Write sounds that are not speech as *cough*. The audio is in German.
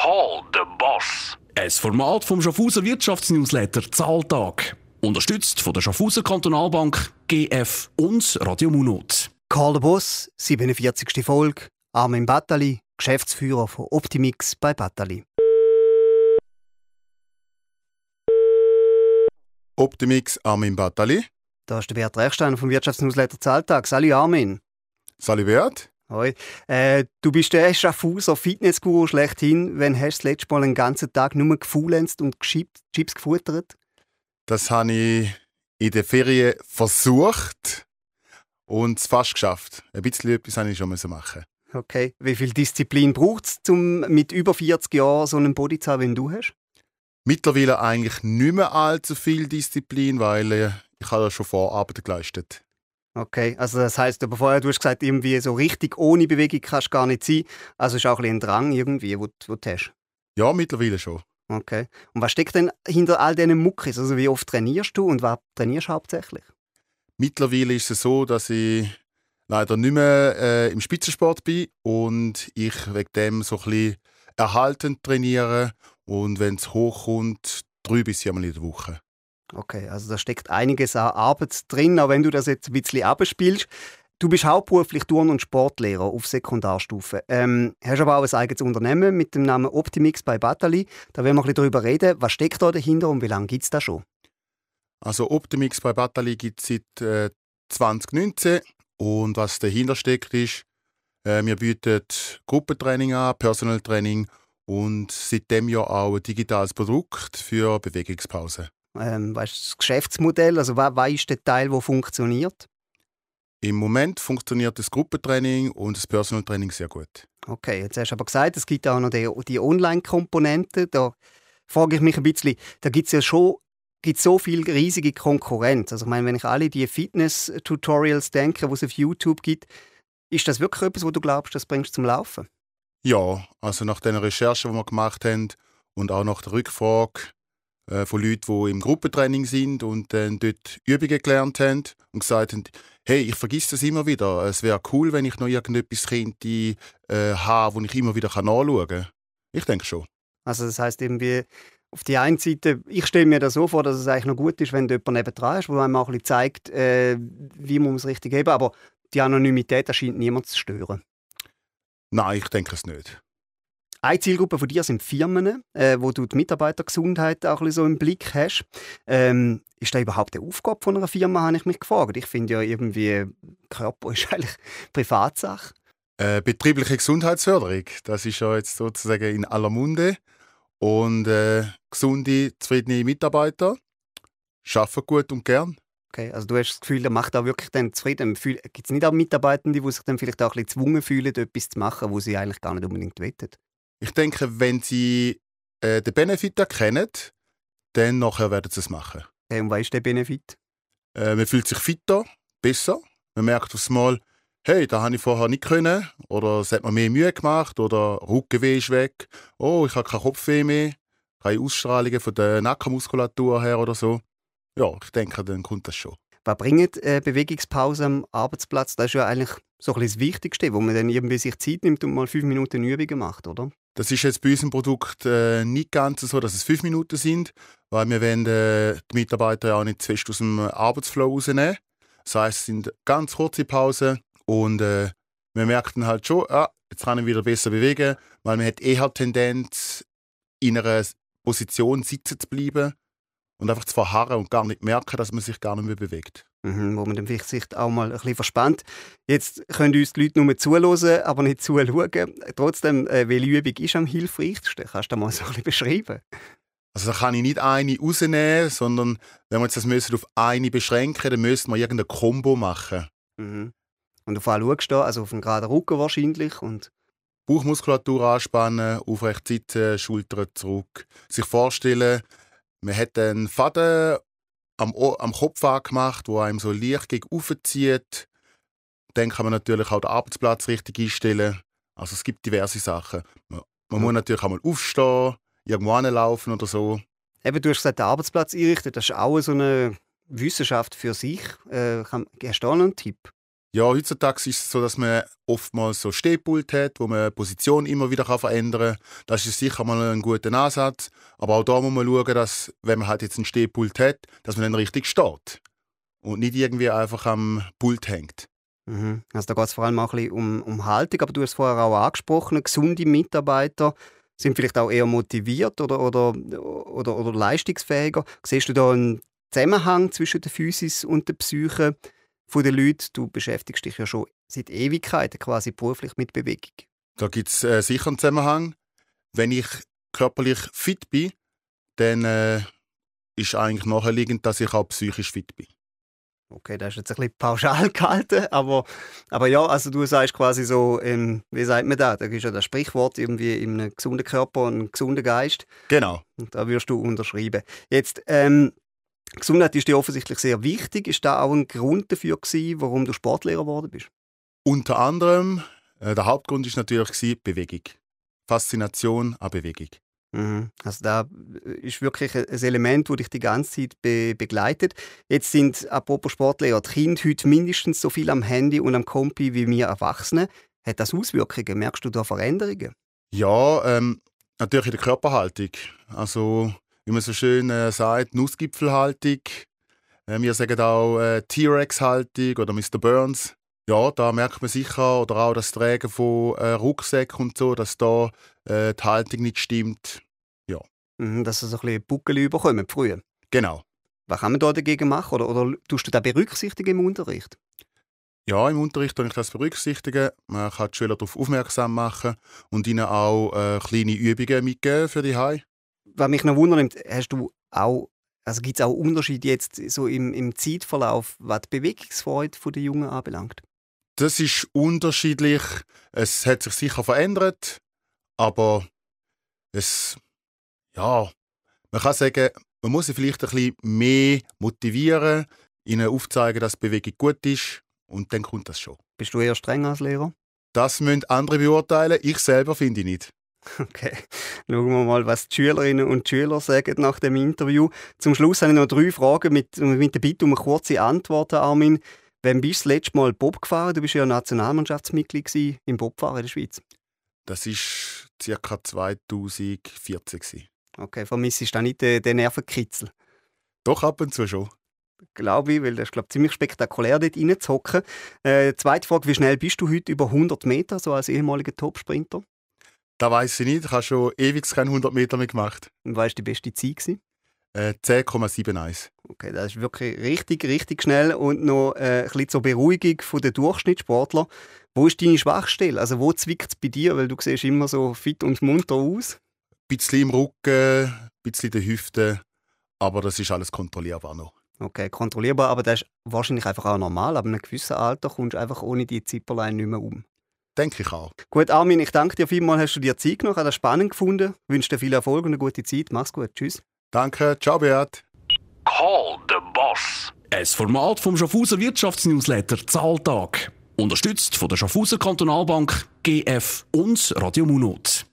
Call the Boss. Ein Format vom Schaffhauser Wirtschaftsnewsletter Zahltag. Unterstützt von der Schaffhauser Kantonalbank, GF und Radio Munot. Call the Boss, 47. Folge. Armin Battali, Geschäftsführer von Optimix bei Battali. Optimix Armin Battali. Da ist der Bert Rechsteiner vom Wirtschaftsnewsletter Zahltag. Salut Armin. Salut Bert. Hoi. Äh, du bist der Schaffhauser Fitnessguru schlechthin. Wenn hast du das letzte Mal einen ganzen Tag nur gefaulenzt und Chips gefuttert? Das habe ich in der Ferien versucht und es fast geschafft. Ein bisschen etwas habe ich schon machen. Okay. Wie viel Disziplin braucht es, um mit über 40 Jahren so einen Body zu haben, wie du hast? Mittlerweile eigentlich nicht mehr allzu viel Disziplin, weil äh, ich habe ja schon Vorarbeit geleistet. Okay, also das heißt, aber vorher du hast gesagt, irgendwie so richtig ohne Bewegung kannst du gar nicht sein. Also ist auch ein, ein Drang irgendwie, wo, wo du hast. Ja, mittlerweile schon. Okay. Und was steckt denn hinter all diesen Muckis? Also wie oft trainierst du und was trainierst du hauptsächlich? Mittlerweile ist es so, dass ich leider nicht mehr äh, im Spitzensport bin und ich wegen dem so ein bisschen erhaltend trainiere und wenn es hochkommt, drei bis viermal in der Woche. Okay, also da steckt einiges an Arbeit drin, auch wenn du das jetzt ein bisschen abspielst. Du bist hauptberuflich Turn- und Sportlehrer auf Sekundarstufe. Ähm, hast aber auch ein eigenes Unternehmen mit dem Namen Optimix bei Batali. Da werden wir ein bisschen darüber reden. Was steckt da dahinter und wie lange gibt es das schon? Also Optimix bei Batali gibt es seit äh, 2019 und was dahinter steckt ist, äh, wir bieten Gruppentraining an, Personal Training und seitdem ja auch ein digitales Produkt für Bewegungspause. Ähm, weißt du, das Geschäftsmodell, also was ist der Teil, der funktioniert? Im Moment funktioniert das Gruppentraining und das Personal Training sehr gut. Okay, jetzt hast du aber gesagt, es gibt auch noch die, die Online-Komponente. Da frage ich mich ein bisschen, da gibt es ja schon gibt so viel riesige Konkurrenz. Also ich meine, wenn ich alle die Fitness-Tutorials denke, die es auf YouTube gibt, ist das wirklich etwas, wo du glaubst, das bringst zum Laufen? Ja, also nach den Recherchen, die wir gemacht haben und auch nach der Rückfrage äh, von Leuten, die im Gruppentraining sind und dann dort Übungen gelernt haben und gesagt haben, hey, ich vergesse das immer wieder. Es wäre cool, wenn ich noch irgendetwas könnte äh, haben, wo ich immer wieder nachschauen kann. Ich denke schon. Also das heißt irgendwie, auf die einen Seite, ich stelle mir das so vor, dass es eigentlich noch gut ist, wenn du jemanden nebendran hast, der einem auch ein bisschen zeigt, äh, wie man es richtig geben aber die Anonymität scheint niemand zu stören. Nein, ich denke es nicht. Eine Zielgruppe von dir sind Firmen, äh, wo du die Mitarbeitergesundheit auch ein so im Blick hast. Ähm, ist das überhaupt eine Aufgabe von einer Firma, habe ich mich gefragt. Ich finde ja irgendwie, Körper ist *laughs* eigentlich Privatsache. Äh, betriebliche Gesundheitsförderung, das ist ja jetzt sozusagen in aller Munde. Und äh, gesunde, zufriedene Mitarbeiter arbeiten gut und gern. Okay, also du hast das Gefühl, er macht auch wirklich dann zufrieden. Gibt es nicht auch Mitarbeitende, die sich dann vielleicht auch ein bisschen gezwungen fühlen, etwas zu machen, wo sie eigentlich gar nicht unbedingt wollen? Ich denke, wenn sie äh, den Benefit erkennen, dann nachher werden sie es machen. Okay, und was ist der Benefit? Äh, man fühlt sich fitter, besser. Man merkt aufs Mal, hey, da habe ich vorher nicht können. Oder es hat mir mehr Mühe gemacht. Oder Rückenweh ist weg. Oh, ich habe keinen Kopfweh mehr. Keine Ausstrahlungen von der Nackenmuskulatur her oder so. Ja, ich denke, dann kommt das schon. Was bringt äh, Bewegungspause am Arbeitsplatz? Das ist ja eigentlich so ein das Wichtigste, wo man dann irgendwie sich Zeit nimmt und mal fünf Minuten Übungen macht, oder? Das ist jetzt bei unserem Produkt äh, nicht ganz so, dass es fünf Minuten sind, weil wir wollen äh, die Mitarbeiter auch nicht zu fest aus dem Arbeitsflow rausnehmen. Das heisst, es sind ganz kurze Pausen und äh, wir merken halt schon, ah, jetzt kann ich wieder besser bewegen, weil man hat eher Tendenz, in einer Position sitzen zu bleiben und einfach zu verharren und gar nicht merken, dass man sich gar nicht mehr bewegt. Mhm, wo man dann vielleicht sich auch mal ein bisschen verspannt. Jetzt können uns die Leute nur zuhören, aber nicht zuschauen. Trotzdem, äh, welche Übung ist am hilfreichsten? Kannst du das mal so ein bisschen beschreiben? Also da kann ich nicht eine rausnehmen, sondern wenn wir jetzt das auf eine beschränken, dann müsste man irgendein Kombo machen. Mhm. Und auf was schaust du Also auf den geraden Rücken wahrscheinlich und Bauchmuskulatur anspannen, aufrecht sitzen, Schultern zurück. Sich vorstellen, man hat einen Faden am, am Kopf angemacht, wo einem so leicht gegen zieht. Dann kann man natürlich auch den Arbeitsplatz richtig einstellen. Also es gibt diverse Sachen. Man, man muss natürlich auch mal aufstehen, irgendwo anlaufen oder so. Eben, du hast gesagt, den Arbeitsplatz einrichten, das ist auch so eine Wissenschaft für sich. Äh, hast du da noch einen Tipp? Ja, heutzutage ist es so, dass man oftmals so Stehpult hat, wo man Position immer wieder verändern kann. Das ist sicher mal ein guter Ansatz. Aber auch da muss man schauen, dass, wenn man halt jetzt einen Stehpult hat, dass man dann richtig steht. Und nicht irgendwie einfach am Pult hängt. Mhm. Also da geht es vor allem auch ein bisschen um, um Haltung, aber du hast vorher auch angesprochen, gesunde Mitarbeiter sind vielleicht auch eher motiviert oder, oder, oder, oder leistungsfähiger. Siehst du da einen Zusammenhang zwischen der Physis und der Psyche der Leute? Du beschäftigst dich ja schon seit Ewigkeiten quasi beruflich mit Bewegung. Da gibt es äh, sicher einen Zusammenhang. Wenn ich körperlich fit bin, dann äh, ist eigentlich naheliegend, dass ich auch psychisch fit bin. Okay, das ist jetzt ein bisschen pauschal *laughs* gehalten, aber, aber ja, also du sagst quasi so, ähm, wie sagt man das? Da ist ja das Sprichwort irgendwie in einem gesunden Körper und einem gesunden Geist. Genau. Und da wirst du unterschreiben. Jetzt, ähm, Gesundheit ist dir offensichtlich sehr wichtig. Ist da auch ein Grund dafür gewesen, warum du Sportlehrer geworden bist? Unter anderem, äh, der Hauptgrund ist natürlich gewesen, Bewegung. Faszination an Bewegung. Mhm. Also da ist wirklich ein Element, das dich die ganze Zeit be begleitet. Jetzt sind, apropos Sportlehrer, die Kinder heute mindestens so viel am Handy und am Kompi wie wir Erwachsene. Hat das Auswirkungen? Merkst du da Veränderungen? Ja, ähm, natürlich in der Körperhaltung. Also, wie man so schön äh, sagt, Nussgipfelhaltung. Äh, wir sagen auch äh, T-Rex-Haltung oder Mr. Burns. Ja, da merkt man sicher, oder auch das Tragen von äh, Rucksäcken und so, dass da äh, die Haltung nicht stimmt. Ja. Mhm, dass sie so ein bisschen Buckel überkommen früher. Genau. Was kann man da dagegen machen? Oder, oder tust du das berücksichtigen im Unterricht? Ja, im Unterricht kann ich das berücksichtigen. Man kann die Schüler darauf aufmerksam machen und ihnen auch äh, kleine Übungen mitgeben für die Hai. Was mich noch wundert, hast du auch, also gibt es auch Unterschiede jetzt so im, im Zeitverlauf, was die Bewegungsfreude der Jungen anbelangt? Das ist unterschiedlich. Es hat sich sicher verändert, aber es, ja, man kann sagen, man muss sie vielleicht ein bisschen mehr motivieren, ihnen aufzeigen, dass Bewegung gut ist und dann kommt das schon. Bist du eher streng als Lehrer? Das müssen andere beurteilen. Ich selber finde ich nicht. *laughs* Okay, schauen wir mal, was die Schülerinnen und Schüler sagen nach dem Interview. Zum Schluss habe ich noch drei Fragen mit, mit der Bitte um eine kurze Antwort, Armin. Wann bist du das letzte Mal Bob gefahren? Du bist ja Nationalmannschaftsmitglied im Bobfahren in der Schweiz. Das war ca. 2014. Okay, vermissest du da nicht den, den Nervenkitzel? Doch, ab und zu schon. Glaube ich, weil das ist glaub, ziemlich spektakulär, dort reinzuhocken. Äh, zweite Frage, wie schnell bist du heute über 100 Meter, so als ehemaliger Topsprinter? Das weiß ich nicht. Ich habe schon ewig keine 100 Meter mehr gemacht. Und was war die beste Zeit? Äh, 10,71. Okay, das ist wirklich richtig, richtig schnell. Und noch äh, ein bisschen zur Beruhigung der Durchschnittssportler. Wo ist deine Schwachstelle? Also wo zwickt es bei dir? Weil du siehst immer so fit und munter aus. Ein bisschen im Rücken, ein bisschen in den Hüften. Aber das ist alles kontrollierbar noch. Okay, kontrollierbar, aber das ist wahrscheinlich einfach auch normal. Aber in einem gewissen Alter kommst du einfach ohne die Zipperlein nicht mehr um. Denke ich auch. Gut, Armin, ich danke dir vielmals, hast du dir Zeit genommen, hast das spannend gefunden. Ich wünsche dir viel Erfolg und eine gute Zeit. Mach's gut. Tschüss. Danke. Ciao, Beat. Call the Boss. Ein Format vom Schaffhauser Wirtschaftsnewsletter Zahltag. Unterstützt von der Schaffhauser Kantonalbank, GF und Radio Munot.